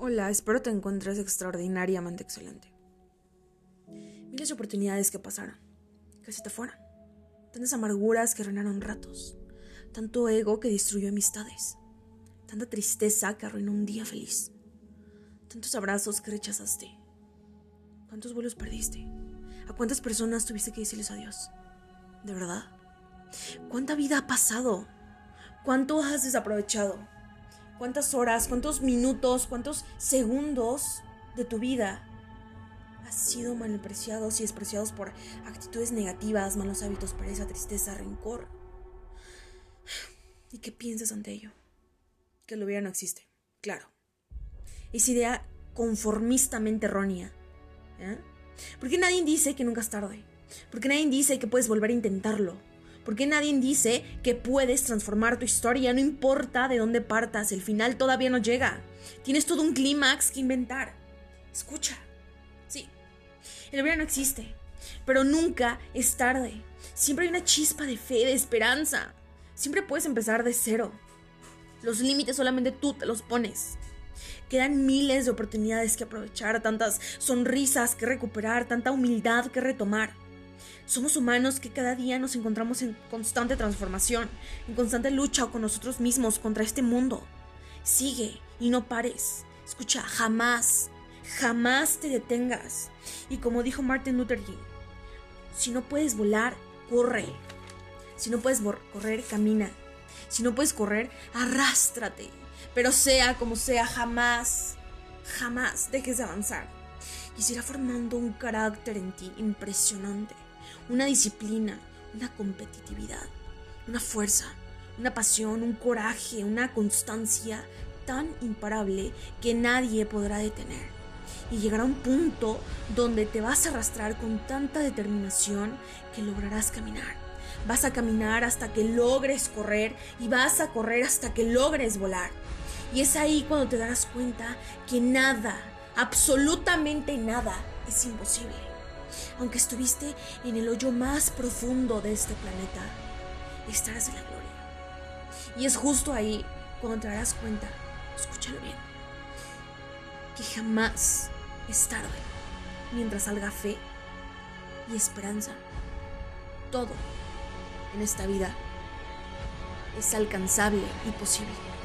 Hola, espero te encuentres extraordinariamente excelente. Miles de oportunidades que pasaron, que te fueron. Tantas amarguras que arruinaron ratos. Tanto ego que destruyó amistades. Tanta tristeza que arruinó un día feliz. Tantos abrazos que rechazaste. ¿Cuántos vuelos perdiste? ¿A cuántas personas tuviste que decirles adiós? ¿De verdad? ¿Cuánta vida ha pasado? ¿Cuánto has desaprovechado? ¿Cuántas horas, cuántos minutos, cuántos segundos de tu vida has sido malpreciados y despreciados por actitudes negativas, malos hábitos, pereza, tristeza, rencor? ¿Y qué piensas ante ello? Que lo hubiera no existe, claro. Esa idea conformistamente errónea. ¿eh? Porque nadie dice que nunca es tarde. Porque nadie dice que puedes volver a intentarlo. Porque nadie dice que puedes transformar tu historia, no importa de dónde partas, el final todavía no llega. Tienes todo un clímax que inventar. Escucha. Sí, el verano existe, pero nunca es tarde. Siempre hay una chispa de fe, de esperanza. Siempre puedes empezar de cero. Los límites solamente tú te los pones. Quedan miles de oportunidades que aprovechar, tantas sonrisas que recuperar, tanta humildad que retomar. Somos humanos que cada día nos encontramos en constante transformación, en constante lucha con nosotros mismos contra este mundo. Sigue y no pares. Escucha, jamás, jamás te detengas. Y como dijo Martin Luther King, si no puedes volar, corre. Si no puedes correr, camina. Si no puedes correr, arrástrate. Pero sea como sea, jamás, jamás dejes de avanzar. Y se irá formando un carácter en ti impresionante una disciplina, una competitividad, una fuerza, una pasión, un coraje, una constancia tan imparable que nadie podrá detener. Y llegará un punto donde te vas a arrastrar con tanta determinación que lograrás caminar. Vas a caminar hasta que logres correr y vas a correr hasta que logres volar. Y es ahí cuando te darás cuenta que nada, absolutamente nada, es imposible aunque estuviste en el hoyo más profundo de este planeta, estarás en la gloria. Y es justo ahí cuando te darás cuenta, escúchalo bien, que jamás es tarde mientras salga fe y esperanza. Todo en esta vida es alcanzable y posible.